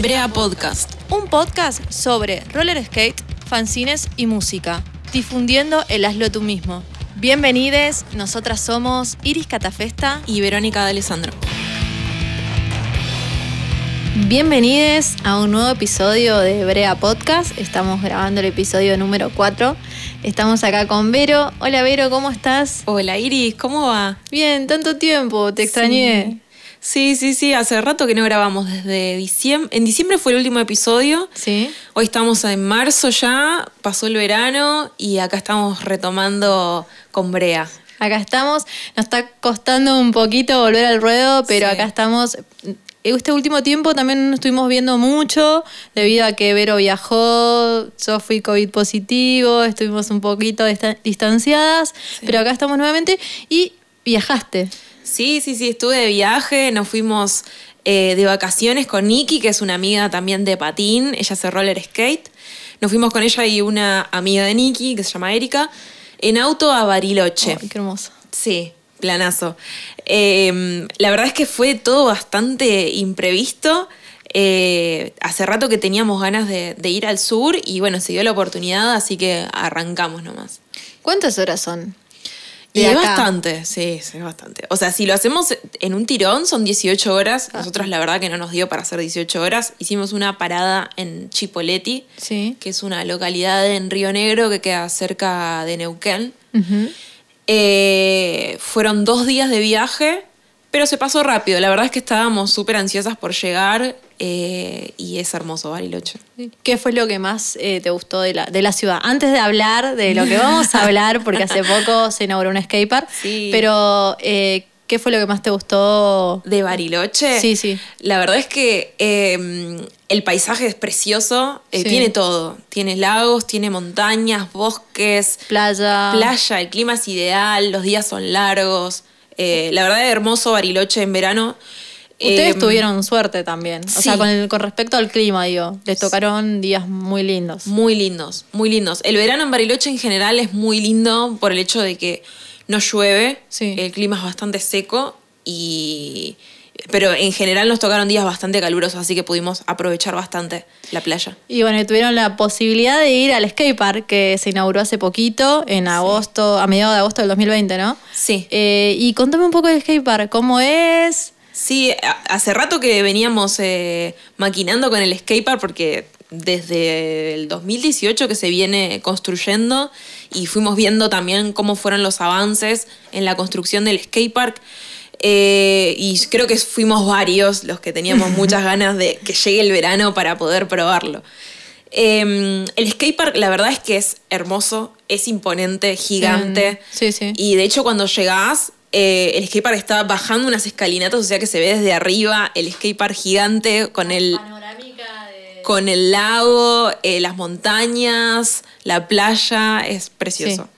Brea Podcast. Un podcast sobre roller skate, fanzines y música, difundiendo el hazlo tú mismo. Bienvenides, nosotras somos Iris Catafesta y Verónica de Alessandro. Bienvenidos a un nuevo episodio de Brea Podcast. Estamos grabando el episodio número 4. Estamos acá con Vero. Hola Vero, ¿cómo estás? Hola Iris, ¿cómo va? Bien, tanto tiempo, te extrañé. Sí, sí, sí, hace rato que no grabamos desde diciembre. En diciembre fue el último episodio. Sí. Hoy estamos en marzo ya, pasó el verano y acá estamos retomando con Brea. Acá estamos, nos está costando un poquito volver al ruedo, pero Sí. acá estamos. Este último tiempo también nos estuvimos viendo mucho, debido a que Vero viajó, yo fui COVID positivo, estuvimos un poquito dista- distanciadas, pero acá estamos nuevamente y viajaste. Sí, sí, sí, estuve de viaje, nos fuimos eh, de vacaciones con Nikki, que es una amiga también de patín, ella hace roller skate. Nos fuimos con ella y una amiga de Nikki, que se llama Erika, en auto a Bariloche. Ay, qué hermoso. Sí, planazo. Eh, la verdad es que fue todo bastante imprevisto. Eh, hace rato que teníamos ganas de, de ir al sur y bueno, se dio la oportunidad, así que arrancamos nomás. ¿Cuántas horas son? Y es bastante, sí, sí, es bastante. O sea, si lo hacemos en un tirón son 18 horas. Ah. Nosotros la verdad que no nos dio para hacer 18 horas. Hicimos una parada en Chipoleti, Sí. que es una localidad en Río Negro que queda cerca de Neuquén. Eh, fueron dos días de viaje, pero se pasó rápido. La verdad es que estábamos súper ansiosas por llegar eh, y es hermoso Bariloche. ¿Qué fue lo que más eh, te gustó de la, de la ciudad? Antes de hablar de lo que vamos a hablar, porque hace poco se inauguró un skatepark, Sí. pero eh, ¿qué fue lo que más te gustó? ¿De Bariloche? Sí, sí. La verdad es que eh, el paisaje es precioso, Sí. tiene todo. Tiene lagos, tiene montañas, bosques, Playa. playa, el clima es ideal, los días son largos. Eh, la verdad es hermoso Bariloche en verano. Ustedes Eh, tuvieron suerte también. O sí. sea, con, el- con respecto al clima, digo. Les tocaron días muy lindos. Muy lindos, muy lindos. El verano en Bariloche en general es muy lindo por el hecho de que no llueve, Sí. el clima es bastante seco y... Pero en general nos tocaron días bastante calurosos, así que pudimos aprovechar bastante la playa. Y bueno, tuvieron la posibilidad de ir al skatepark que se inauguró hace poquito, en agosto, a mediados de agosto del 2020, ¿no? Sí. Eh, y contame un poco del skatepark, ¿cómo es? Sí, hace rato que veníamos eh, maquinando con el skatepark porque desde el 2018 que se viene construyendo y fuimos viendo también cómo fueron los avances en la construcción del skatepark. Eh, y creo que fuimos varios los que teníamos muchas ganas de que llegue el verano para poder probarlo. Eh, el skatepark, la verdad es que es hermoso, es imponente, gigante. Sí, sí. Y de hecho, cuando llegás, eh, el skatepark está bajando unas escalinatas, o sea que se ve desde arriba el skatepark gigante con el, Panorámica de... con el lago, eh, las montañas, la playa, es precioso.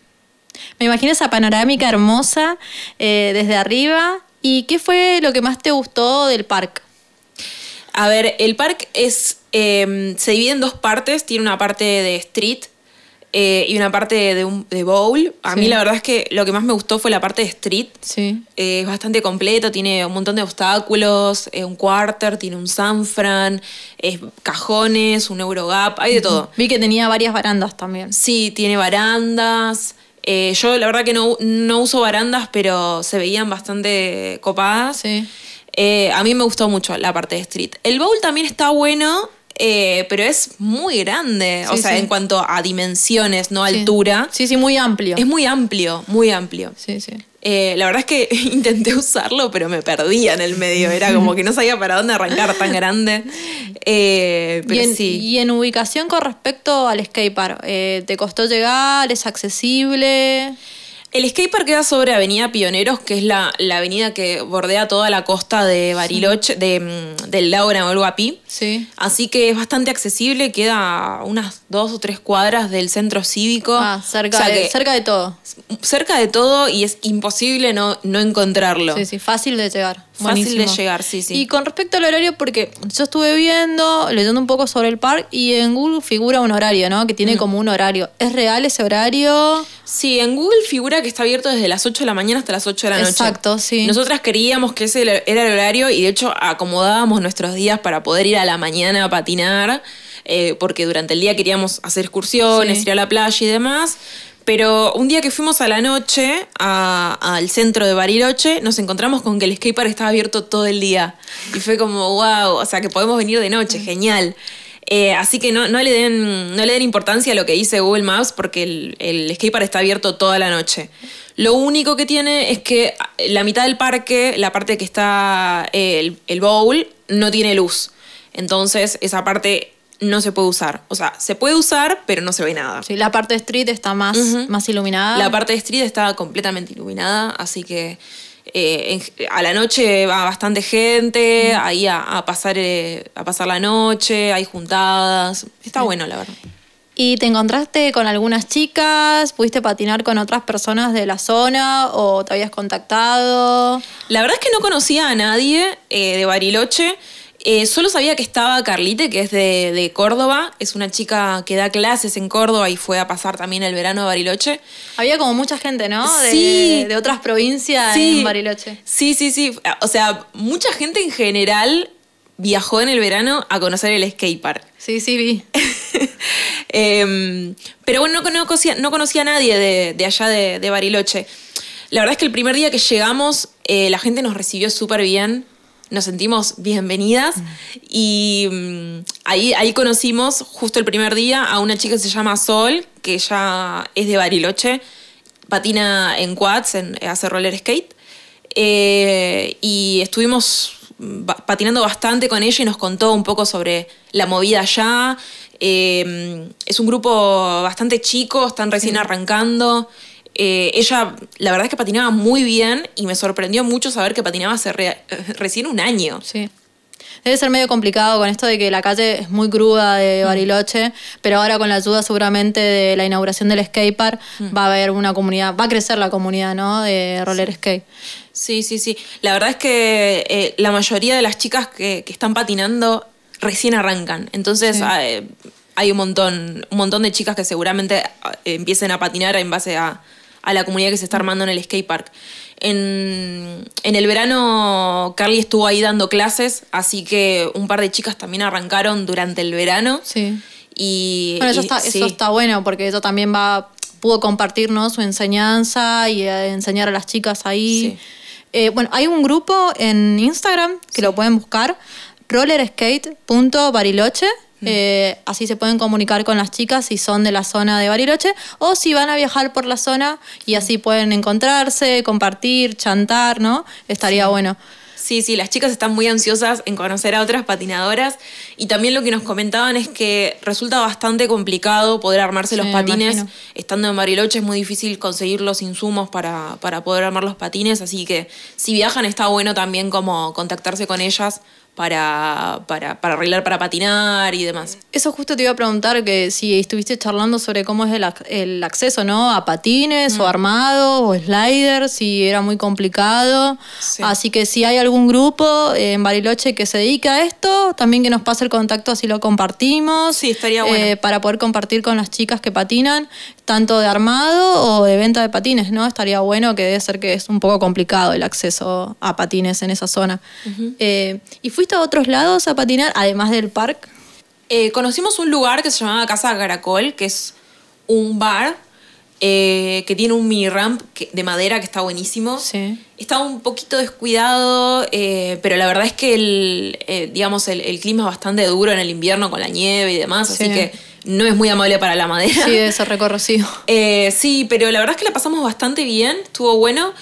Me imagino esa panorámica hermosa eh, desde arriba. ¿Y qué fue lo que más te gustó del parque? A ver, el parque es, eh, se divide en dos partes, tiene una parte de street eh, y una parte de, un, de bowl. A Sí. mí la verdad es que lo que más me gustó fue la parte de street. Sí. Eh, es bastante completo, tiene un montón de obstáculos, eh, un quarter, tiene un Sanfran, es cajones, un Eurogap, hay de todo. Vi que tenía varias barandas también. Sí, tiene barandas. Eh, yo la verdad que no, no uso barandas, pero se veían bastante copadas. Sí. Eh, a mí me gustó mucho la parte de street. El bowl también está bueno, eh, pero es muy grande. o sea, sí. en cuanto a dimensiones, no altura. Sí, sí, muy amplio. Es muy amplio, muy amplio. Sí, sí. Eh, la verdad es que intenté usarlo, pero me perdía en el medio. Era como que no sabía para dónde arrancar tan grande. Eh, pero y, en, sí. y en ubicación con respecto al skatepark, eh, ¿te costó llegar? ¿Es accesible? El skatepark queda sobre Avenida Pioneros, que es la, la avenida que bordea toda la costa de Bariloche, de, mm, del lago Nahuelhuapi. Sí. Así que es bastante accesible, queda a unas dos o tres cuadras del centro cívico. Ah, cerca, O sea de, cerca de todo. cerca de todo y es imposible no, no encontrarlo. Sí, sí, fácil de llegar. Fácil Buenísimo. de llegar, sí, sí. Y con respecto al horario, porque yo estuve viendo, leyendo un poco sobre el parque y en Google figura un horario, ¿no? Que tiene como un horario. ¿Es real ese horario? Sí, en Google figura que está abierto desde las 8 de la mañana hasta las 8 de la noche. Exacto, sí. Nosotras queríamos que ese era el horario y de hecho acomodábamos nuestros días para poder ir a la mañana a patinar, eh, porque durante el día queríamos hacer excursiones, ir a la playa y demás. Pero un día que fuimos a la noche al centro de Bariloche, nos encontramos con que el skatepark estaba abierto todo el día. Y fue como, wow, o sea, que podemos venir de noche, genial. Eh, así que no, no, le den, no le den importancia a lo que dice Google Maps porque el, el skatepark está abierto toda la noche. Lo único que tiene es que la mitad del parque, la parte que está eh, el, el bowl, no tiene luz. Entonces esa parte no se puede usar. O sea, se puede usar, pero no se ve nada. Sí, la parte de street está más, más iluminada. La parte de street está completamente iluminada, así que eh, a la noche va bastante gente ahí a, pasar, eh, a pasar la noche, hay juntadas. Está bueno, la verdad. ¿Y te encontraste con algunas chicas? ¿Pudiste patinar con otras personas de la zona o te habías contactado? La verdad es que no conocía a nadie eh, de Bariloche. Eh, solo sabía que estaba Carlite, que es de, Córdoba. Es una chica que da clases en Córdoba y fue a pasar también el verano a Bariloche. Había como mucha gente, ¿no? De, sí. De otras provincias en Bariloche. Sí, sí, sí. O sea, mucha gente en general viajó en el verano a conocer el skatepark. Sí, sí, vi. Em, pero bueno, no, conocía, no conocía a nadie de, allá de, Bariloche. La verdad es que el primer día que llegamos, eh, la gente nos recibió súper bien nos sentimos bienvenidas y mm, ahí, ahí conocimos justo el primer día a una chica que se llama Sol, que ya es de Bariloche, patina en quads, en, hace roller skate. Eh, y estuvimos patinando bastante con ella y nos contó un poco sobre la movida allá. Eh, es un grupo bastante chico, están recién arrancando. Eh, ella, la verdad es que patinaba muy bien y me sorprendió mucho saber que patinaba hace recién un año. Sí. Debe ser medio complicado con esto de que la calle es muy cruda de mm. Bariloche, pero ahora con la ayuda seguramente de la inauguración del skatepark mm. va a haber una comunidad, va a crecer la comunidad, ¿no? De roller skate. Sí, sí, sí. La verdad es que eh, la mayoría de las chicas que, están patinando recién arrancan. Entonces eh, hay un montón, un montón de chicas que seguramente empiecen a patinar en base a, a la comunidad que se está armando en el skatepark. En, en el verano Carly estuvo ahí dando clases, así que un par de chicas también arrancaron durante el verano. Sí. Y, bueno, eso, está, eso está bueno porque eso también va pudo compartirnos su enseñanza y eh, enseñar a las chicas ahí. Eh, bueno, hay un grupo en Instagram que lo pueden buscar, rollerskate.bariloche. Eh, así se pueden comunicar con las chicas si son de la zona de Bariloche o si van a viajar por la zona y así pueden encontrarse, compartir, chantar, ¿no? Estaría bueno. Sí, sí, las chicas están muy ansiosas en conocer a otras patinadoras y también lo que nos comentaban es que resulta bastante complicado poder armarse los patines. Estando en Bariloche es muy difícil conseguir los insumos para, para poder armar los patines, así que si viajan está bueno también como contactarse con ellas para, para, para, arreglar para patinar y demás. Eso justo te iba a preguntar que si estuviste charlando sobre cómo es el, el acceso, ¿no? A patines o mm. armados o sliders, si era muy complicado. Así que si hay algún grupo en Bariloche que se dedica a esto, también que nos pase el contacto así lo compartimos. Sí, estaría bueno. Eh, para poder compartir con las chicas que patinan, tanto de armado o de venta de patines, ¿no? Estaría bueno que debe ser que es un poco complicado el acceso a patines en esa zona. Eh, y fui ¿Fuiste a otros lados a patinar, además del parque? Eh, conocimos un lugar que se llamaba Casa Caracol, que es un bar eh, que tiene un mini ramp de madera que está buenísimo. Sí. Está un poquito descuidado, eh, pero la verdad es que el, digamos, el, clima es bastante duro en el invierno con la nieve y demás, así que no es muy amable para la madera. Sí, de ese recorrido. sí, pero la verdad es que la pasamos bastante bien, estuvo bueno.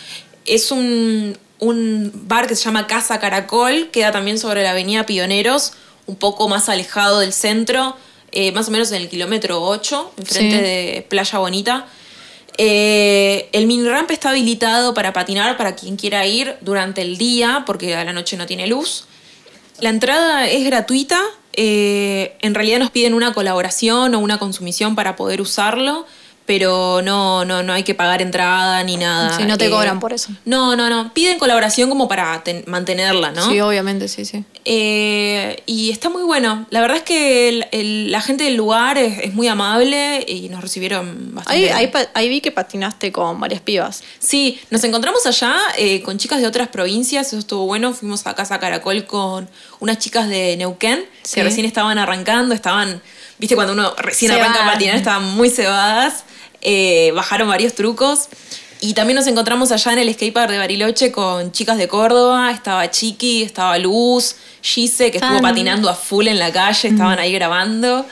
Es un, un bar que se llama Casa Caracol, queda también sobre la avenida Pioneros, un poco más alejado del centro, eh, más o menos en el kilómetro 8, enfrente de Playa Bonita. Eh, el mini ramp está habilitado para patinar para quien quiera ir durante el día, porque a la noche no tiene luz. La entrada es gratuita. Eh, en realidad nos piden una colaboración o una consumición para poder usarlo, pero no, no, no hay que pagar entrada ni nada. Sí, no te Eh, cobran por eso. No, no, no. Piden colaboración como para ten- mantenerla, ¿no? Sí, obviamente, sí, sí. Eh, y está muy bueno. La verdad es que el- el- la gente del lugar es, es muy amable y nos recibieron bastante. Ahí, bien. ahí, ahí vi que patinaste con varias pibas. Sí, nos encontramos allá eh, con chicas de otras provincias, eso estuvo bueno. Fuimos a Casa Caracol con unas chicas de Neuquén Sí. que recién estaban arrancando, estaban, viste, cuando uno recién arranca a Cebadas. patinar, estaban muy cebadas. Eh, bajaron varios trucos. Y también nos encontramos allá en el skatepark de Bariloche con chicas de Córdoba. Estaba Chiqui, estaba Luz, Gise, que estuvo Tan- patinando a full en la calle, estaban ahí grabando.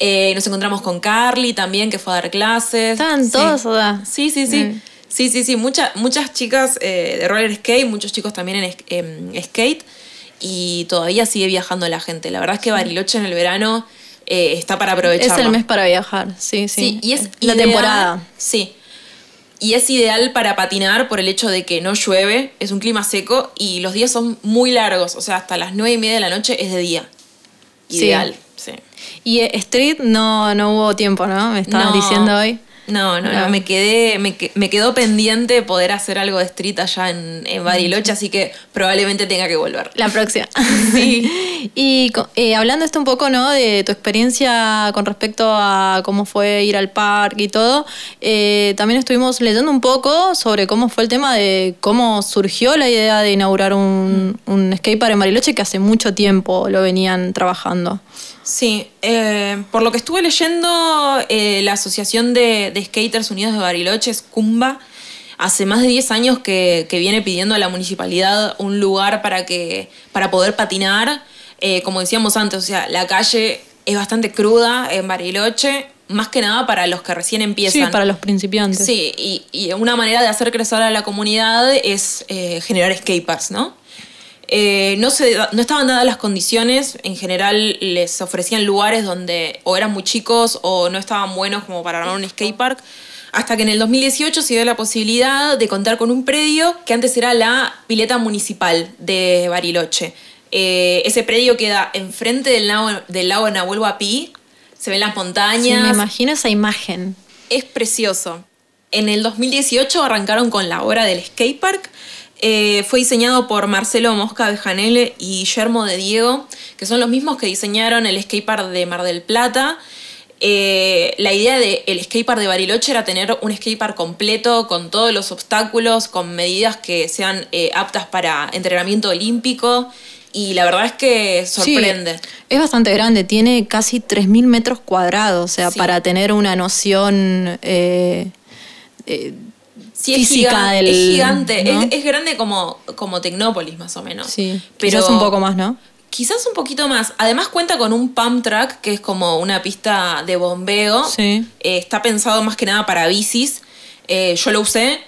Eh, nos encontramos con Carly también, que fue a dar clases. Estaban Sí. todos, sea. Sí, sí, sí. Mm. Sí, sí, sí. Mucha- muchas chicas eh, de roller skate, muchos chicos también en, en skate. Y todavía sigue viajando la gente. La verdad es que Bariloche en el verano eh, está para aprovecharlo. Es el mes para viajar, sí, sí. Sí, y es la ideal- temporada. Sí. Y es ideal para patinar por el hecho de que no llueve, es un clima seco y los días son muy largos. O sea, hasta las nueve y media de la noche es de día. Ideal, sí. Y eh, Street no, no hubo tiempo, ¿no? Me estabas No. diciendo hoy. No, no, no, No. me quedé, me, que- me quedó pendiente poder hacer algo de street allá en, en Bariloche, así que probablemente tenga que volver. La próxima. Sí. y eh, hablando esto un poco, ¿no? De tu experiencia con respecto a cómo fue ir al parque y todo, eh, también estuvimos leyendo un poco sobre cómo fue el tema de cómo surgió la idea de inaugurar un, un skatepark en Bariloche que hace mucho tiempo lo venían trabajando. Sí, eh, por lo que estuve leyendo, la Asociación de, de Skaters Unidos de Bariloche, Cumba, hace más de 10 años que, que viene pidiendo a la municipalidad un lugar para, que, para poder patinar. Eh, como decíamos antes, o sea, la calle es bastante cruda en Bariloche, más que nada para los que recién Sí, empiezan. para los principiantes. Sí, y, y una manera de hacer crecer a la comunidad es eh, generar skateparks, ¿no? Eh, no, se, no estaban dadas las condiciones, en general les ofrecían lugares donde o eran muy chicos o no estaban buenos como para armar un skatepark, hasta que en el 2018 se dio la posibilidad de contar con un predio que antes era la pileta municipal de Bariloche. Eh, ese predio queda enfrente del lago, del lago Nahuel Huapi, se ven las Sí, montañas, me imagino esa imagen. es precioso. En el 2018 arrancaron con la obra del skatepark. Eh, fue diseñado por Marcelo Mosca Bejanele y Guillermo de Diego, que son los mismos que diseñaron el skatepark de Mar del Plata. Eh, la idea del skatepark de Bariloche era tener un skatepark completo con todos los obstáculos, con medidas que sean eh, aptas para entrenamiento olímpico. Y la verdad es que sorprende. Sí, es bastante grande, tiene casi 3.000 metros cuadrados, o sea, Sí. para tener una noción Sí, física es gigante, del... es, gigante. ¿no? Es, es grande como, como Tecnópolis, más o menos. Sí, pero quizás un poco más, ¿no? Quizás un poquito más. Además cuenta con un pump track, que es como una pista de bombeo. Sí. Eh, está pensado más que nada para bicis. Eh, yo lo usé.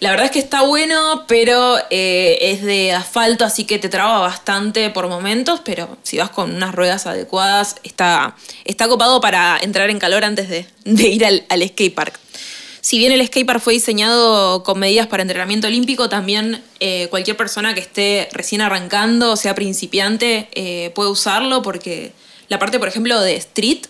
La verdad es que está bueno, pero eh, es de asfalto, así que te traba bastante por momentos, pero si vas con unas ruedas adecuadas, está, está copado para entrar en calor antes de, de ir al, al skatepark. Si bien el skatepark fue diseñado con medidas para entrenamiento olímpico, también eh, cualquier persona que esté recién arrancando, sea principiante, eh, puede usarlo porque la parte, por ejemplo, de street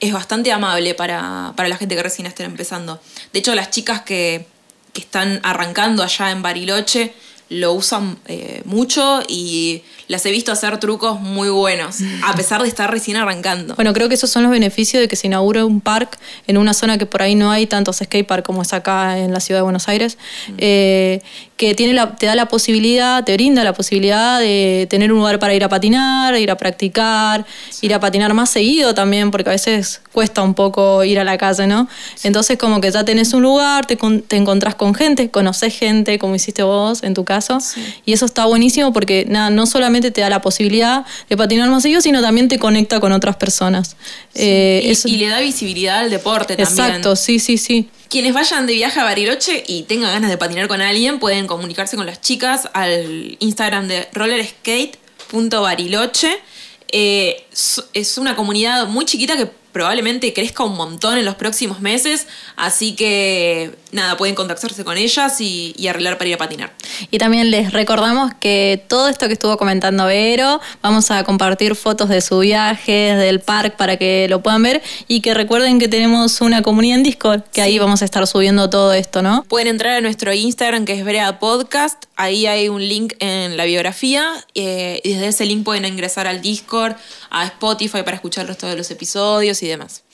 es bastante amable para, para la gente que recién esté empezando. De hecho, las chicas que, que están arrancando allá en Bariloche lo usan eh, mucho y las he visto hacer trucos muy buenos, a pesar de estar recién arrancando. Bueno, creo que esos son los beneficios de que se inaugure un parque en una zona que por ahí no hay tantos skateparks como es acá en la ciudad de Buenos Aires, eh, que tiene la, te da la posibilidad, te brinda la posibilidad de tener un lugar para ir a patinar, ir a practicar, ir a patinar más seguido también, porque a veces cuesta un poco ir a la calle, ¿no? Entonces como que ya tenés un lugar, te, te encontrás con gente, conoces gente, como hiciste vos en tu caso, y eso está buenísimo porque nada, no solamente te da la posibilidad de patinar más seguido, sino también te conecta con otras personas. Eh, y, eso- y le da visibilidad al deporte también. Exacto, sí, sí, sí. Quienes vayan de viaje a Bariloche y tengan ganas de patinar con alguien, pueden comunicarse con las chicas al Instagram de rollerskate.bariloche. Eh, es una comunidad muy chiquita que probablemente crezca un montón en los próximos meses, así que nada, pueden contactarse con ellas y, y, arreglar para ir a patinar. Y también les recordamos que todo esto que estuvo comentando Vero, vamos a compartir fotos de su viaje, del parque para que lo puedan ver y que recuerden que tenemos una comunidad en Discord, que ahí vamos a estar subiendo todo esto, ¿no? Pueden entrar a nuestro Instagram que es Vereda Podcast, ahí hay un link en la biografía eh, y desde ese link pueden ingresar al Discord, a Spotify para escuchar los todos los episodios y demás.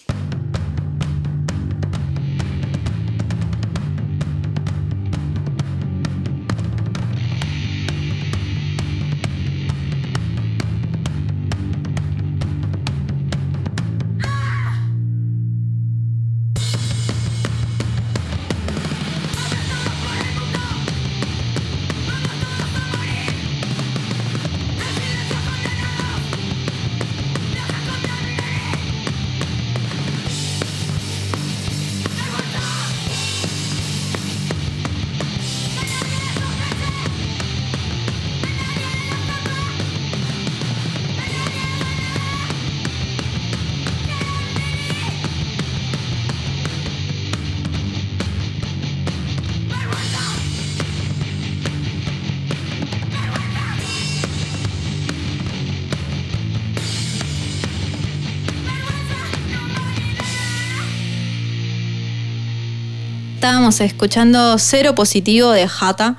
Estábamos escuchando Cero Positivo de Jata,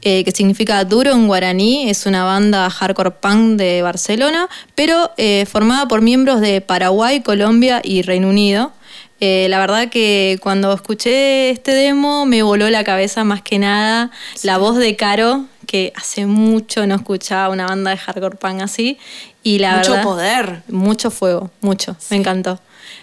eh, que significa duro en guaraní. Es una banda hardcore punk de Barcelona, pero eh, formada por miembros de Paraguay, Colombia y Reino Unido. Eh, la verdad que cuando escuché este demo me voló la cabeza más que nada la voz de Caro, que hace mucho no escuchaba una banda de hardcore punk así. Y la mucho poder. Mucho fuego, mucho. Me encantó.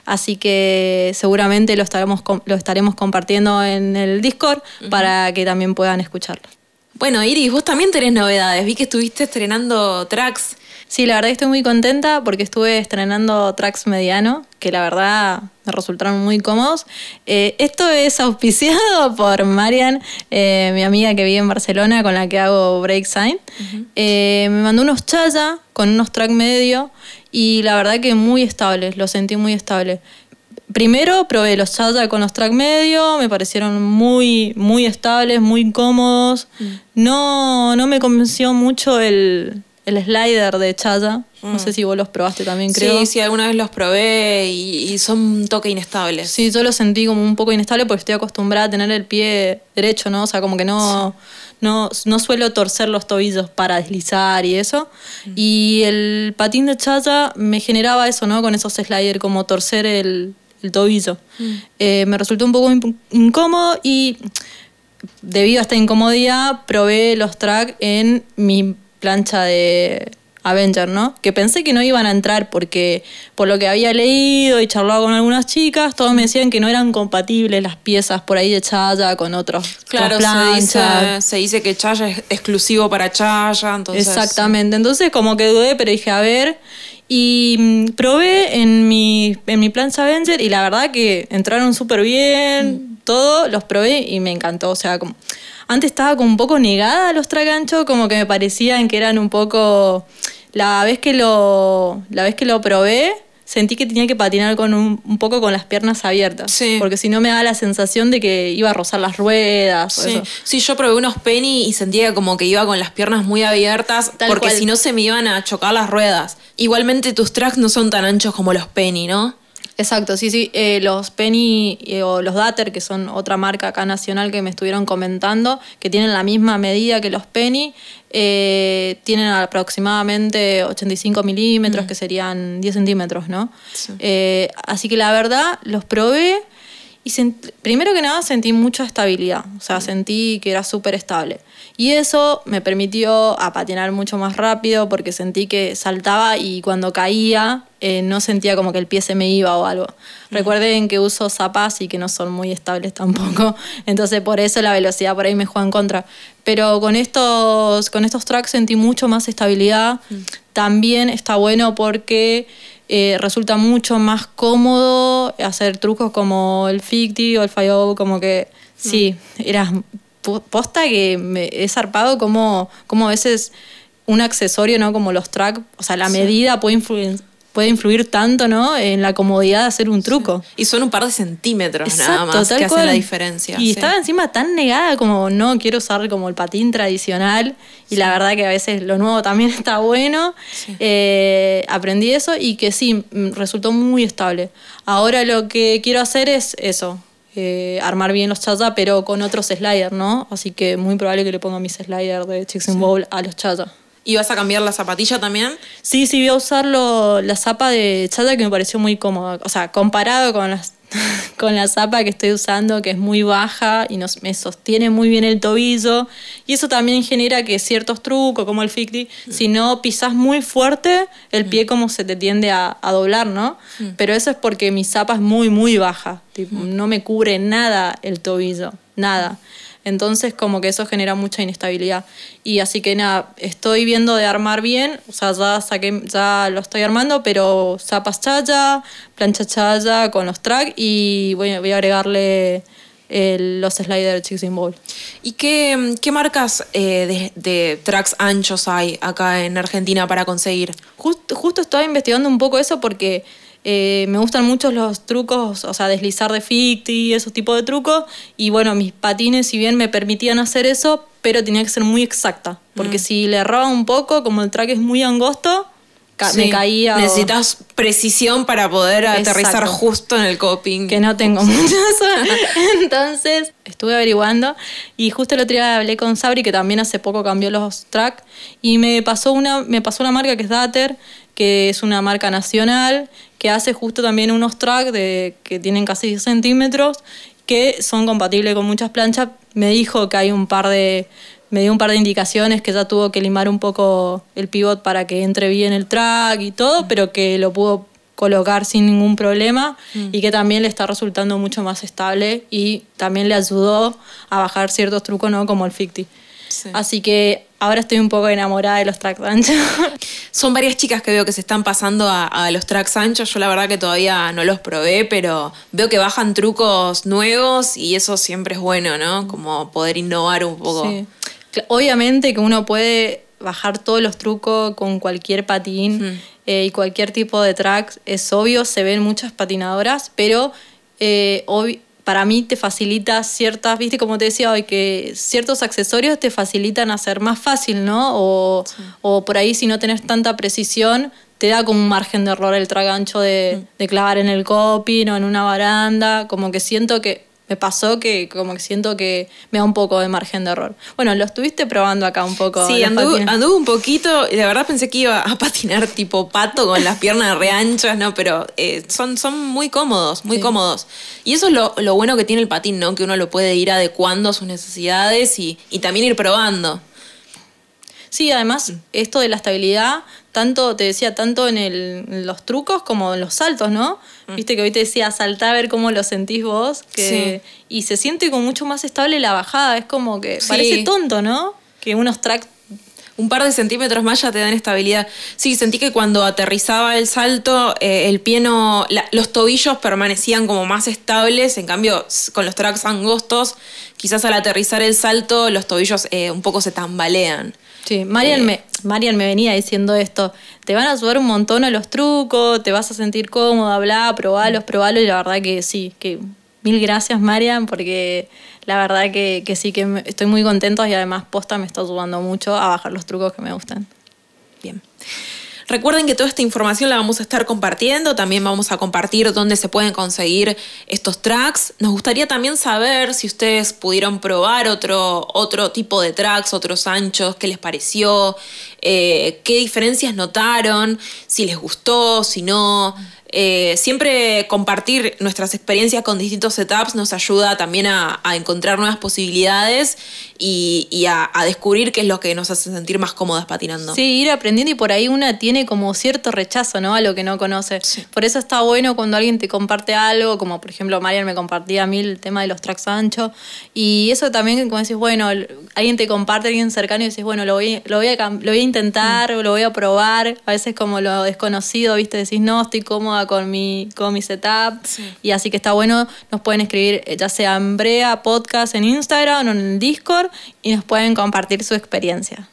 Así que seguramente lo estaremos, lo estaremos compartiendo en el Discord para que también puedan escucharlo. Bueno, Iris, vos también tenés novedades. Vi que estuviste estrenando tracks. Sí, la verdad estoy muy contenta porque estuve estrenando tracks mediano, que la verdad me resultaron muy cómodos. Eh, esto es auspiciado por Marian, eh, mi amiga que vive en Barcelona, con la que hago Break Sign. Eh, me mandó unos chaya con unos tracks medio y la verdad que muy estables, lo sentí muy estable. Primero probé los Chaya con los track medio, me parecieron muy, muy estables, muy cómodos. Mm. No, no me convenció mucho el, slider de Chaya. No mm. sé si vos los probaste también, creo. Sí, sí, alguna vez los probé y, son un toque inestables. Sí, yo los sentí como un poco inestable porque estoy acostumbrada a tener el pie derecho, ¿no? O sea, como que no no, no suelo torcer los tobillos para deslizar y eso. Y el patín de chaya me generaba eso, ¿no? Con esos sliders, como torcer el, tobillo. Mm. Eh, me resultó un poco incómodo y debido a esta incomodidad probé los tracks en mi plancha de Avenger, ¿no? Que pensé que no iban a entrar porque por lo que había leído y charlado con algunas chicas, todos me decían que no eran compatibles las piezas por ahí de Chaya con otros. Claro, se dice, se dice, que Chaya es exclusivo para Chaya, entonces... Exactamente, entonces como que dudé, pero dije, a ver... Y mm, probé en mi, en mi plancha Avenger y la verdad que entraron súper bien, mm. todo, los probé y me encantó, o sea, como... Antes estaba como un poco negada a los traganchos, como que me parecían que eran un poco la vez que lo, la vez que lo probé, sentí que tenía que patinar con un, poco con las piernas abiertas. Porque si no me daba la sensación de que iba a rozar las ruedas. Sí. sí, yo probé unos penny y sentía como que iba con las piernas muy abiertas porque si no se me iban a chocar las ruedas. Igualmente tus tracks no son tan anchos como los penny, ¿no? Exacto, sí, sí. Eh, los Penny eh, o los Dater, que son otra marca acá nacional que me estuvieron comentando, que tienen la misma medida que los Penny, eh, tienen aproximadamente 85 milímetros, mm. que serían 10 centímetros, ¿no? así que la verdad, los probé y primero que nada sentí mucha estabilidad, o sea, mm. sentí que era súper estable. Y eso me permitió a patinar mucho más rápido porque sentí que saltaba y cuando caía eh, no sentía como que el pie se me iba o algo. Recuerden que uso zapas y que no son muy estables tampoco, entonces por eso la velocidad por ahí me juega en contra. Pero con estos, con estos tracks sentí mucho más estabilidad. También está bueno porque eh, resulta mucho más cómodo hacer trucos como el ficti o el fallo, como que sí, era posta que me he zarpado como, como a veces un accesorio, ¿no? Como los tracks, o sea, la medida puede, puede influir tanto, ¿no? En la comodidad de hacer un truco. Y son un par de centímetros nada Exacto, más tal que hacen cual. la diferencia. Y sí. estaba encima tan negada como no quiero usar como el patín tradicional. Y la verdad que a veces lo nuevo también está bueno. Eh, aprendí eso y que sí, mm, resultó muy estable. Ahora lo que quiero hacer es eso. eh, armar bien los chata, pero con otros sliders, ¿no? Así que muy probable que le ponga mis sliders de Chicks and Bowl a los chata. ¿Y vas a cambiar la zapatilla también? Sí, sí, voy a usar lo- la zapa de chata que me pareció muy cómoda. O sea, comparado con, las, con la zapa que estoy usando, que es muy baja y nos, me sostiene muy bien el tobillo. Y eso también genera que ciertos trucos, como el ficti, si no pisas muy fuerte, el pie como se te tiende a, a doblar, ¿no? Pero eso es porque mi zapa es muy, muy baja. Tipo, No me cubre nada el tobillo, nada. Entonces como que eso genera mucha inestabilidad. Y así que nada, estoy viendo de armar bien, o sea, ya saqué, ya lo estoy armando, pero zapas chaya, plancha chaya con los tracks y voy, voy a agregarle el- los sliders Chicks in Bowl. ¿Y qué, qué marcas eh, de, de tracks anchos hay acá en Argentina para conseguir? Just- justo estaba investigando un poco eso porque eh, me gustan mucho los trucos, o sea, deslizar de ficti, esos tipos de trucos. Y bueno, mis patines, si bien me permitían hacer eso, pero tenía que ser muy exacta. Porque si le erraba un poco, como el track es muy angosto, ca- me caía. o- Necesitas precisión para poder aterrizar justo en el coping. que no tengo mucho. Entonces estuve averiguando y justo el otro día hablé con Sabri que también hace poco cambió los tracks y me pasó una me pasó una marca que es Dater, que es una marca nacional que hace justo también unos tracks de que tienen casi 10 centímetros que son compatibles con muchas planchas. Me dijo que hay un par de me dio un par de indicaciones que ya tuvo que limar un poco el pivot para que entre bien el track y todo, pero que lo pudo colocar sin ningún problema y que también le está resultando mucho más estable y también le ayudó a bajar ciertos trucos, ¿no? Como el ficti. Sí. Así que ahora estoy un poco enamorada de los tracks anchos. Son varias chicas que veo que se están pasando a, a los tracks anchos. Yo la verdad que todavía no los probé, pero veo que bajan trucos nuevos y eso siempre es bueno, ¿no? Como poder innovar un poco. Sí. Obviamente que uno puede bajar todos los trucos con cualquier patín eh, y cualquier tipo de tracks. Es obvio, se ven muchas patinadoras, pero eh, para mí te facilita ciertas, viste, como te decía hoy, que ciertos accesorios te facilitan hacer más fácil, ¿no? O, o por ahí si no tenés tanta precisión, te da como un margen de error el track ancho de, de clavar en el coping o en una baranda, como que siento que me pasó que como que siento que me da un poco de margen de error. Bueno, lo estuviste probando acá un poco. Sí, anduve, un poquito y la verdad pensé que iba a patinar tipo pato con las piernas re anchas, ¿no? Pero eh, son, son muy cómodos, muy Sí. cómodos. Y eso es lo, lo bueno que tiene el patín, ¿no? Que uno lo puede ir adecuando a sus necesidades y, y también ir probando. Sí, además, esto de la estabilidad, tanto, te decía, tanto en, el- en los trucos como en los saltos, ¿no? Viste que hoy te decía, saltá a ver cómo lo sentís vos. Que, Y se siente como mucho más estable la bajada. Es como que Sí. parece tonto, ¿no? Que unos tracks. Un par de centímetros más ya te dan estabilidad. Sí, sentí que cuando aterrizaba el salto, eh, el pie no. la- los tobillos permanecían como más estables. En cambio, con los tracks angostos, quizás al aterrizar el salto, los tobillos eh, un poco se tambalean. Sí, Marian, Eh. me, Marian me venía diciendo esto. Te van a ayudar un montón a los trucos, te vas a sentir cómoda, bla, probalos, probalos. Y la verdad que sí, que mil gracias, Marian, porque la verdad que, que sí, que estoy muy contenta y además posta me está ayudando mucho a bajar los trucos que me gustan. Bien. Recuerden que toda esta información la vamos a estar compartiendo, también vamos a compartir dónde se pueden conseguir estos tracks. Nos gustaría también saber si ustedes pudieron probar otro, otro tipo de tracks, otros anchos, qué les pareció, eh, qué diferencias notaron, si les gustó, si no. Eh, siempre compartir nuestras experiencias con distintos setups nos ayuda también a, a encontrar nuevas posibilidades y, y a, a descubrir qué es lo que nos hace sentir más cómodas patinando. Sí, ir aprendiendo y por ahí una tiene como cierto rechazo, ¿no? A lo que no conoce. Por eso está bueno cuando alguien te comparte algo, como por ejemplo Marian me compartía a mí el tema de los tracks anchos. Y eso también, como decís, bueno, alguien te comparte, alguien cercano y decís, bueno, lo voy, lo voy, a, lo voy a intentar, lo voy a probar. A veces como lo desconocido, ¿viste? Decís, no, estoy cómoda con mi, con mi setup. Y así que está bueno, nos pueden escribir eh, ya sea en Brea Podcast en Instagram o en el Discord y nos pueden compartir su experiencia.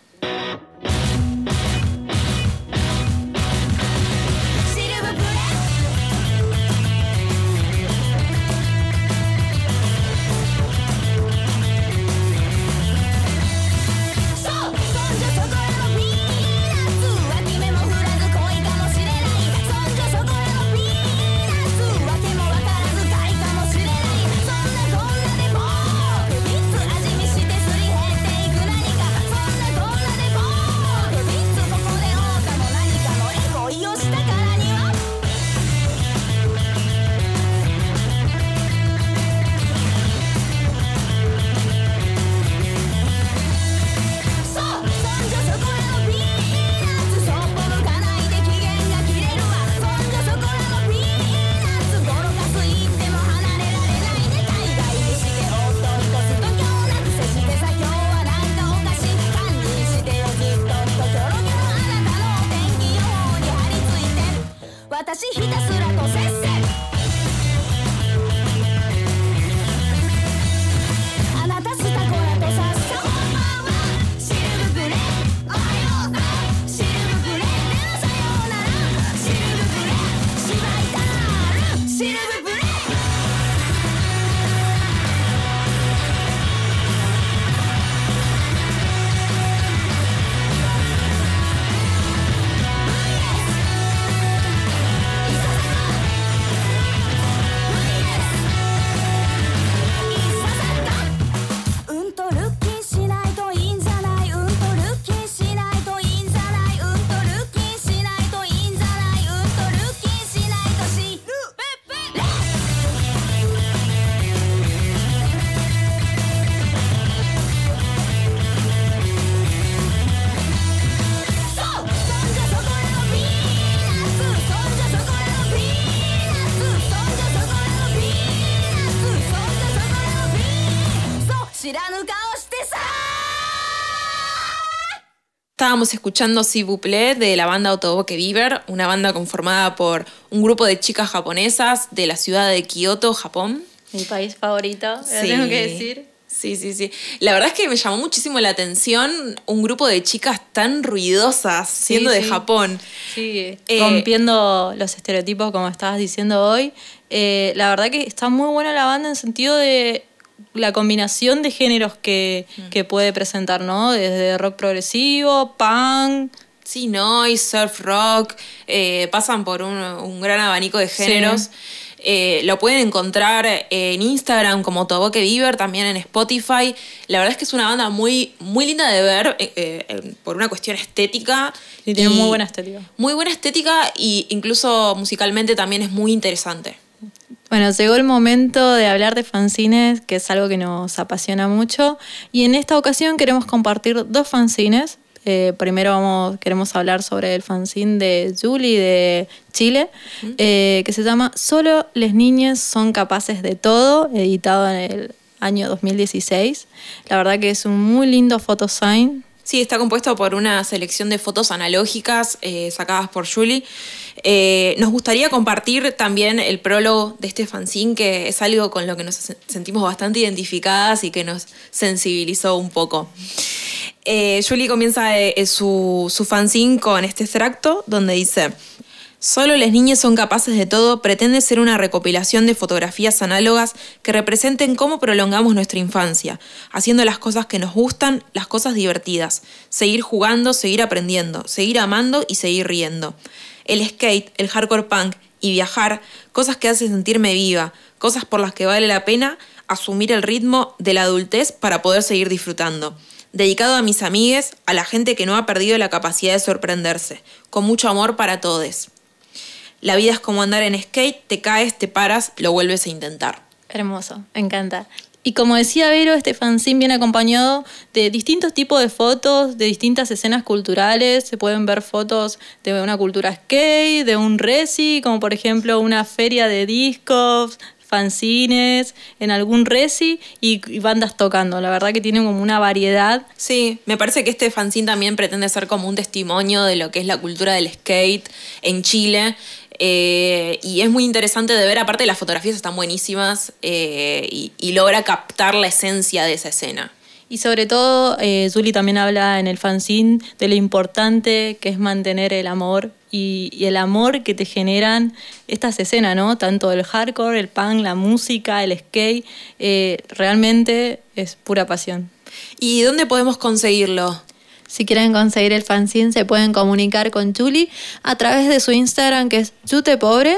Estábamos escuchando Si vous plaît de la banda Otoboke Beaver, una banda conformada por un grupo de chicas japonesas de la ciudad de Kioto, Japón. Mi país favorito, lo Sí. tengo que decir. Sí, sí, sí. La verdad es que me llamó muchísimo la atención un grupo de chicas tan ruidosas, siendo Sí, de sí. Japón. Sí, Eh, rompiendo los estereotipos como estabas diciendo hoy. Eh, la verdad que está muy buena la banda en sentido de la combinación de géneros que, Mm. que puede presentar, ¿no? Desde rock progresivo, punk, Sí, noise, surf rock, eh, pasan por un, un gran abanico de géneros. Eh, lo pueden encontrar en Instagram como Toboque Beaver, también en Spotify. La verdad es que es una banda muy, muy linda de ver eh, eh, por una cuestión estética. y tiene muy buena estética. Muy buena estética e incluso musicalmente también es muy interesante. Bueno, llegó el momento de hablar de fanzines, que es algo que nos apasiona mucho. Y en esta ocasión queremos compartir dos fanzines. Eh, primero vamos, queremos hablar sobre el fanzine de Julie de Chile, eh, que se llama Solo les niñas son capaces de todo, editado en el año 2016. La verdad que es un muy lindo photosign. Sí, está compuesto por una selección de fotos analógicas eh, sacadas por Julie. Eh, nos gustaría compartir también el prólogo de este fanzine, que es algo con lo que nos se- sentimos bastante identificadas y que nos sensibilizó un poco. Eh, Julie comienza eh, su, su fanzine con este extracto donde dice... Solo las niñas son capaces de todo pretende ser una recopilación de fotografías análogas que representen cómo prolongamos nuestra infancia, haciendo las cosas que nos gustan, las cosas divertidas, seguir jugando, seguir aprendiendo, seguir amando y seguir riendo. El skate, el hardcore punk y viajar, cosas que hacen sentirme viva, cosas por las que vale la pena asumir el ritmo de la adultez para poder seguir disfrutando. Dedicado a mis amigues, a la gente que no ha perdido la capacidad de sorprenderse, con mucho amor para todos. La vida es como andar en skate, te caes, te paras, lo vuelves a intentar. Hermoso, me encanta. Y como decía Vero, este fanzine viene acompañado de distintos tipos de fotos, de distintas escenas culturales. Se pueden ver fotos de una cultura skate, de un resi, como por ejemplo una feria de discos, fanzines, en algún resi y, y bandas tocando. La verdad que tienen como una variedad. Sí, me parece que este fanzine también pretende ser como un testimonio de lo que es la cultura del skate en Chile. Eh, y es muy interesante de ver, aparte las fotografías están buenísimas eh, y, y logra captar la esencia de esa escena. Y sobre todo, eh, Zuli también habla en el fanzine de lo importante que es mantener el amor y, y el amor que te generan estas escenas, ¿no? Tanto el hardcore, el punk, la música, el skate. eh, realmente es pura pasión. ¿Y dónde podemos conseguirlo? Si quieren conseguir el fanzine, se pueden comunicar con Julie a través de su Instagram, que es Yutepobre.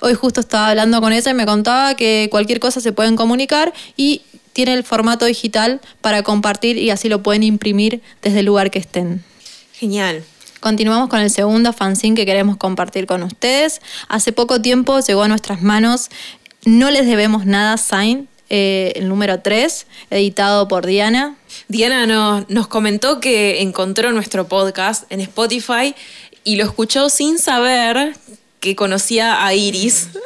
Hoy justo estaba hablando con ella y me contaba que cualquier cosa se pueden comunicar y tiene el formato digital para compartir y así lo pueden imprimir desde el lugar que estén. Genial. Continuamos con el segundo fanzine que queremos compartir con ustedes. Hace poco tiempo llegó a nuestras manos No les debemos nada, Sign, eh, el número 3, editado por Diana. Diana nos, nos comentó que encontró nuestro podcast en Spotify y lo escuchó sin saber que conocía a Iris.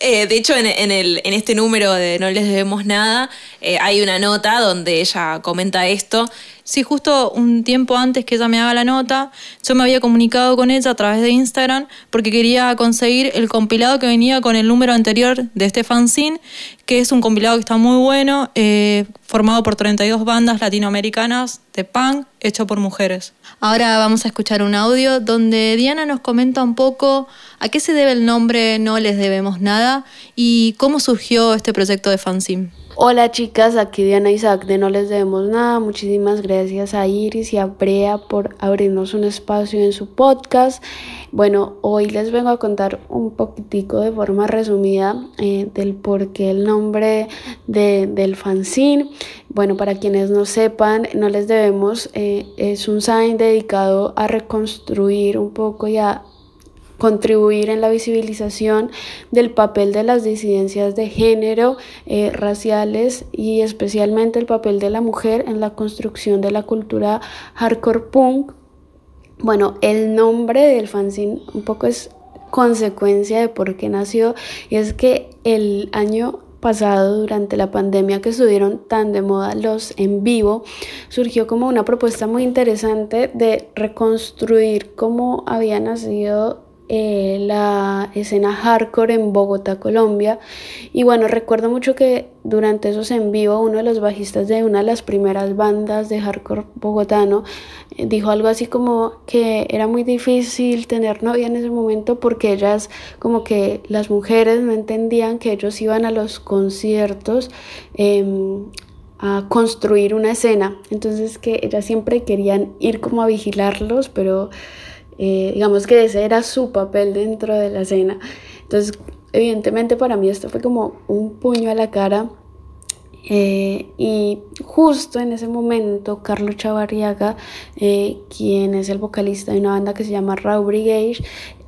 Eh, de hecho, en, en el, en este número de No les debemos nada, eh, hay una nota donde ella comenta esto. Sí, justo un tiempo antes que ella me haga la nota, yo me había comunicado con ella a través de Instagram porque quería conseguir el compilado que venía con el número anterior de este fanzine, que es un compilado que está muy bueno, eh, formado por 32 bandas latinoamericanas de punk, hecho por mujeres. Ahora vamos a escuchar un audio donde Diana nos comenta un poco a qué se debe el nombre No les debemos nada y cómo surgió este proyecto de fanzine. Hola chicas, aquí Diana Isaac de No Les Debemos Nada. Muchísimas gracias a Iris y a Brea por abrirnos un espacio en su podcast. Bueno, hoy les vengo a contar un poquitico de forma resumida eh, del por qué el nombre de, del fanzine. Bueno, para quienes no sepan, No Les Debemos eh, es un sign dedicado a reconstruir un poco y a contribuir en la visibilización del papel de las disidencias de género, eh, raciales y especialmente el papel de la mujer en la construcción de la cultura hardcore punk. Bueno, el nombre del fanzine un poco es consecuencia de por qué nació y es que el año pasado, durante la pandemia que estuvieron tan de moda los en vivo, surgió como una propuesta muy interesante de reconstruir cómo había nacido eh, la escena hardcore en Bogotá, Colombia. Y bueno, recuerdo mucho que durante esos en vivo uno de los bajistas de una de las primeras bandas de hardcore bogotano eh, dijo algo así como que era muy difícil tener novia en ese momento porque ellas como que las mujeres no entendían que ellos iban a los conciertos em, a construir una escena. Entonces que ellas siempre querían ir como a vigilarlos, pero eh, digamos que ese era su papel dentro de la escena. Entonces, evidentemente para mí esto fue como un puño a la cara. Eh, y justo en ese momento, Carlos Chavarriaga, eh, quien es el vocalista de una banda que se llama Raw Brigade,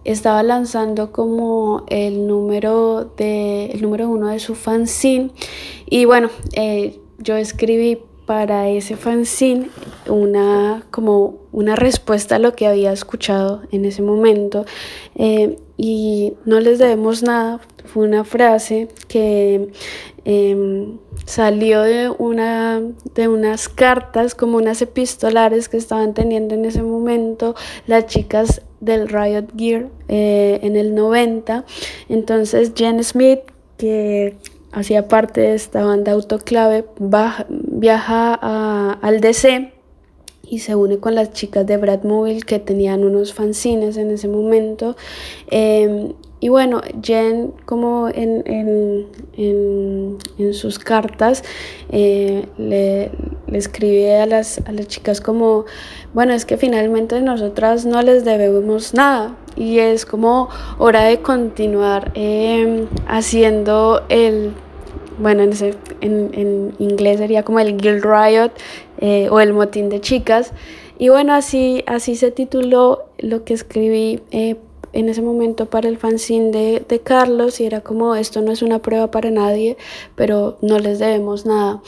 estaba lanzando como el número, de, el número uno de su fanzine. Y bueno, yo escribí para ese fanzine una como una respuesta a lo que había escuchado en ese momento. Eh, y no les debemos nada. Fue una frase que em, salió de una de unas cartas como unas epistolares que estaban teniendo en ese momento las chicas del Riot Gear eh, en el 90 entonces Jen Smith que hacía parte de esta banda Autoclave, viaja al DC y se une con las chicas de Brad Mobile que tenían unos fanzines en ese momento. Em, y bueno, Jen como en, sus cartas eh, le, escribe a las, a las chicas como, bueno, es que finalmente nosotras no les debemos nada, y es como hora de continuar em, haciendo el bueno, en, ese, en, en, inglés sería como el Guild Riot eh, o el motín de chicas. Y bueno, así, así se tituló lo que escribí eh, en ese momento para el fanzine de, de, Carlos y era como esto no es una prueba para nadie, pero no les debemos nada.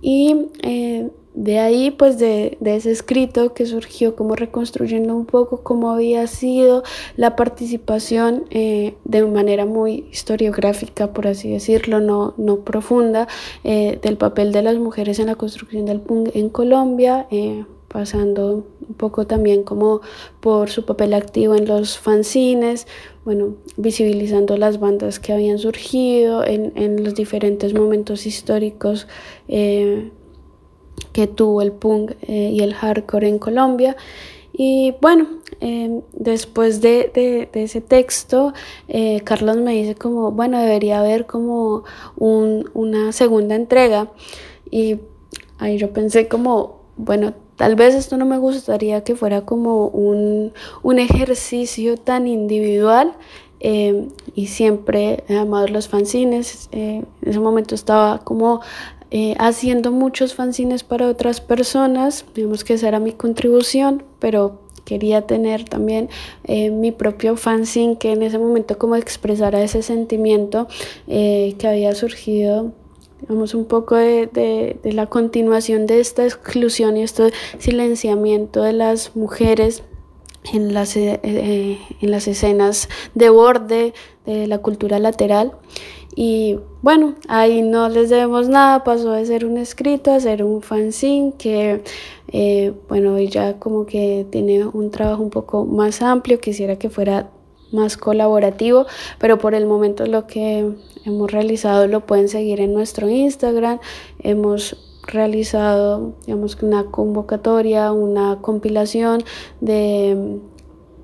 Y eh, de ahí, pues de, ese escrito que surgió como reconstruyendo un poco cómo había sido la participación eh, de manera muy historiográfica, por así decirlo, no, no profunda, eh, del papel de las mujeres en la construcción del punk en Colombia, eh, pasando un poco también como por su papel activo en los fanzines, bueno, visibilizando las bandas que habían surgido en, en los diferentes momentos históricos que tuvo el punk eh, y el hardcore en Colombia. Y bueno, em, después de, ese texto, eh, Carlos me dice como, bueno, debería haber como una segunda entrega. Y ahí yo pensé como, bueno, tal vez esto no me gustaría que fuera como un, ejercicio tan individual. Em, y siempre he los fanzines. Eh, en ese momento estaba como eh, haciendo muchos fanzines para otras personas. Digamos que esa era mi contribución, pero quería tener también eh, mi propio fanzine que en ese momento como expresara ese sentimiento eh, que había surgido digamos un poco de, de, de, la continuación de esta exclusión y este silenciamiento de las mujeres en las, en las escenas de borde de la cultura lateral Y bueno, ahí no les debemos nada, pasó de ser un escrito a ser un fanzine que, eh, bueno, ya como que tiene un trabajo un poco más amplio, quisiera que fuera más colaborativo, pero por el momento lo que hemos realizado lo pueden seguir en nuestro Instagram. Hemos realizado, digamos, una convocatoria, una compilación de,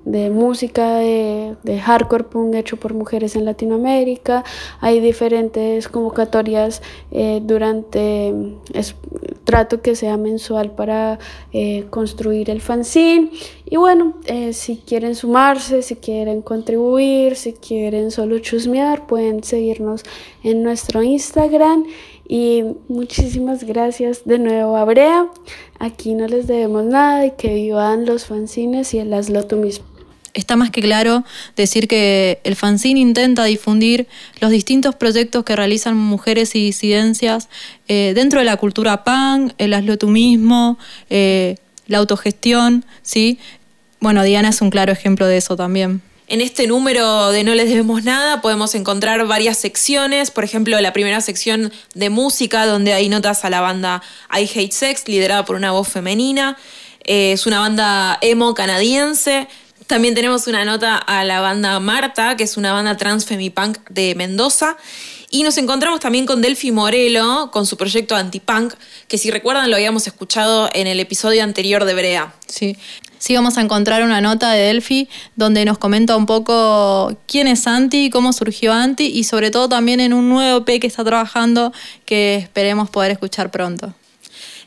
de música de, de, hardcore punk hecho por mujeres en Latinoamérica. Hay diferentes convocatorias eh, durante, es, trato que sea mensual para eh, construir el fanzine. Y bueno, eh, si quieren sumarse, si quieren contribuir, si quieren solo chusmear, pueden seguirnos en nuestro Instagram. Y muchísimas gracias de nuevo a Brea. Aquí no les debemos nada y que vivan los fanzines y el hazlo tú mismo. Está más que claro decir que el fanzine intenta difundir los distintos proyectos que realizan mujeres y disidencias eh, dentro de la cultura punk, el hazlo tú mismo, eh, la autogestión, ¿sí? Bueno, Diana es un claro ejemplo de eso también. En este número de No les debemos nada podemos encontrar varias secciones, por ejemplo la primera sección de música donde hay notas a la banda I Hate Sex liderada por una voz femenina. Eh, es una banda emo canadiense. También tenemos una nota a la banda Marta, que es una banda trans femipunk de Mendoza. Y nos encontramos también con Delphi Morelo, con su proyecto Antipunk, que si recuerdan lo habíamos escuchado en el episodio anterior de Brea. Sí. Sí, vamos a encontrar una nota de Delphi donde nos comenta un poco quién es Anti, cómo surgió Anti y sobre todo también en un nuevo EP que está trabajando que esperemos poder escuchar pronto.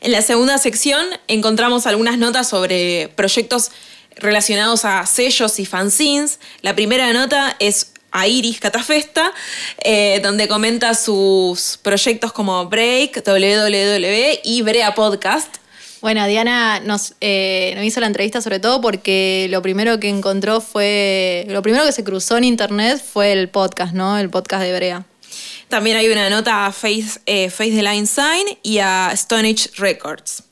En la segunda sección encontramos algunas notas sobre proyectos relacionados a sellos y fanzines. La primera nota es a Iris Catafesta, eh, donde comenta sus proyectos como Break, WWW y Brea Podcast. Bueno, Diana nos, eh, nos, hizo la entrevista sobre todo porque lo primero que encontró fue, lo primero que se cruzó en internet fue el podcast, ¿no? El podcast de Brea. También hay una nota a Face, eh, Face the Line Sign y a Stone Age Records.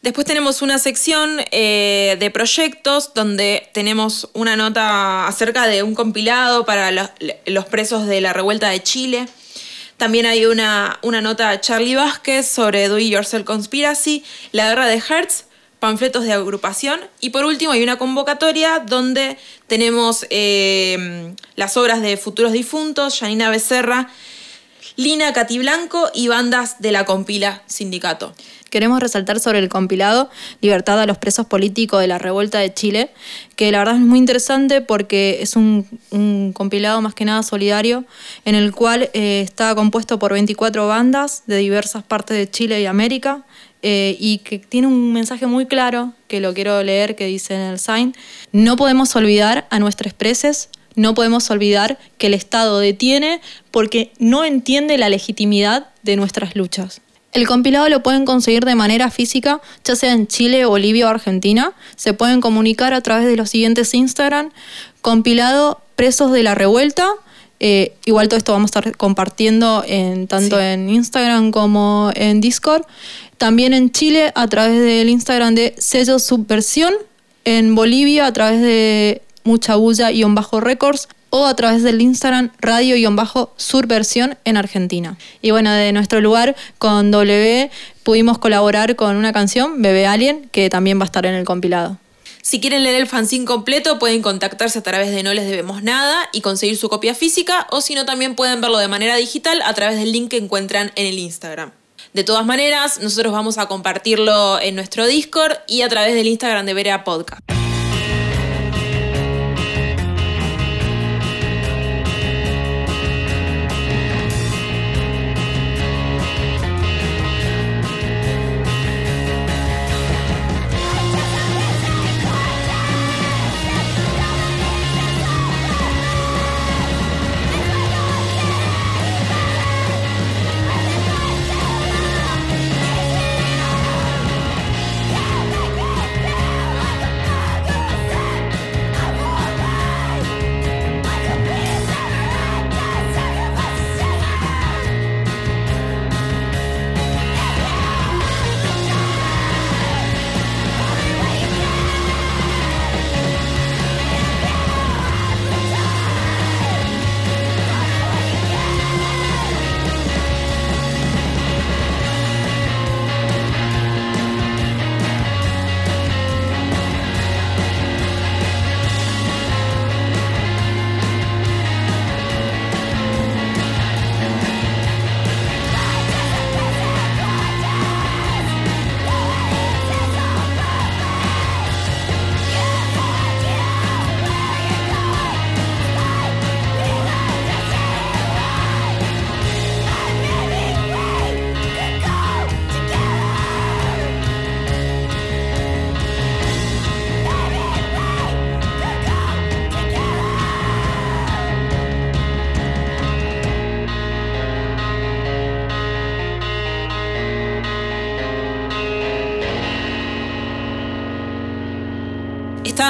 Después tenemos una sección eh, de proyectos donde tenemos una nota acerca de un compilado para los, los presos de la revuelta de Chile. También hay una, una nota a Charlie Vázquez sobre Do It Yourself Conspiracy, la guerra de Hertz, panfletos de agrupación. Y por último hay una convocatoria donde tenemos eh, las obras de Futuros Difuntos, Janina Becerra, Lina Catiblanco y bandas de la compila Sindicato. Queremos resaltar sobre el compilado Libertad a los presos políticos de la revuelta de Chile, que la verdad es muy interesante porque es un, compilado más que nada solidario, en el cual eh, está compuesto por 24 bandas de diversas partes de Chile y América, eh, y que tiene un mensaje muy claro, que lo quiero leer, que dice en el sign, no podemos olvidar a nuestros presos, no podemos olvidar que el Estado detiene porque no entiende la legitimidad de nuestras luchas. El compilado lo pueden conseguir de manera física, ya sea en Chile, Bolivia o Argentina. Se pueden comunicar a través de los siguientes Instagram. Compilado Presos de la Revuelta. Eh, igual todo esto vamos a estar compartiendo en, tanto sí. en Instagram como en Discord. También en Chile a través del Instagram de Sello Subversión. En Bolivia a través de Mucha Bulla-Bajo Records o a través del Instagram radio-surversión en Argentina. Y bueno, de nuestro lugar con W pudimos colaborar con una canción, Bebé Alien, que también va a estar en el compilado. Si quieren leer el fanzine completo, pueden contactarse a través de No Les Debemos Nada y conseguir su copia física, o si no, también pueden verlo de manera digital a través del link que encuentran en el Instagram. De todas maneras, nosotros vamos a compartirlo en nuestro Discord y a través del Instagram de Berea Podcast.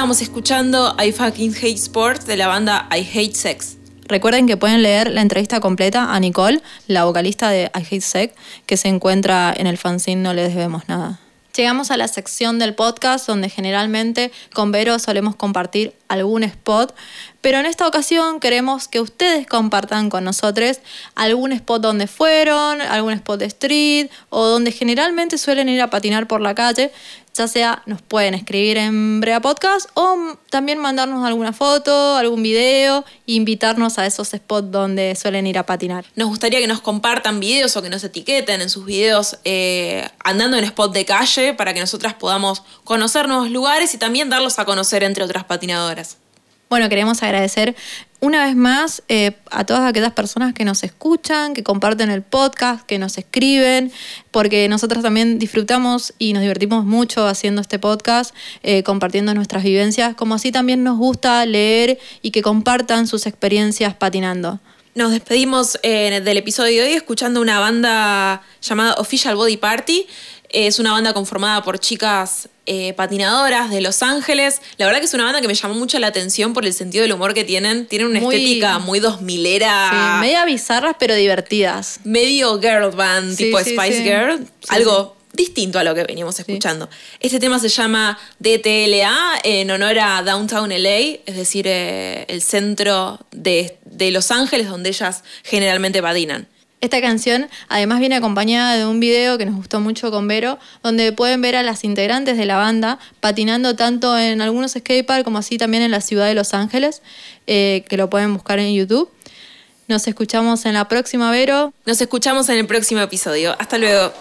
Estábamos escuchando I Fucking Hate Sports de la banda I Hate Sex. Recuerden que pueden leer la entrevista completa a Nicole, la vocalista de I Hate Sex, que se encuentra en el fanzine No le debemos nada. Llegamos a la sección del podcast donde generalmente con Vero solemos compartir algún spot, pero en esta ocasión queremos que ustedes compartan con nosotros algún spot donde fueron, algún spot de street o donde generalmente suelen ir a patinar por la calle. Ya sea nos pueden escribir en Brea Podcast o también mandarnos alguna foto, algún video e invitarnos a esos spots donde suelen ir a patinar. Nos gustaría que nos compartan videos o que nos etiqueten en sus videos eh, andando en spot de calle para que nosotras podamos conocer nuevos lugares y también darlos a conocer entre otras patinadoras. Bueno, queremos agradecer una vez más eh, a todas aquellas personas que nos escuchan, que comparten el podcast, que nos escriben, porque nosotros también disfrutamos y nos divertimos mucho haciendo este podcast, eh, compartiendo nuestras vivencias, como así también nos gusta leer y que compartan sus experiencias patinando. Nos despedimos eh, del episodio de hoy escuchando una banda llamada Official Body Party. Es una banda conformada por chicas eh, patinadoras de Los Ángeles. La verdad que es una banda que me llamó mucho la atención por el sentido del humor que tienen. Tienen una Muy- estética muy dos milera. Sí, media bizarras pero divertidas. medio girl band, Sí, tipo sí, Spice. Girl. Algo distinto a lo que veníamos escuchando. Este tema se llama DTLA en honor a Downtown LA, es decir, eh, el centro de, de Los Ángeles donde ellas generalmente patinan. Esta canción además viene acompañada de un video que nos gustó mucho con Vero, donde pueden ver a las integrantes de la banda patinando tanto en algunos skateparks como así también en la ciudad de Los Ángeles, eh, que lo pueden buscar en YouTube. Nos escuchamos en la próxima, Vero. Nos escuchamos en el próximo episodio. Hasta luego.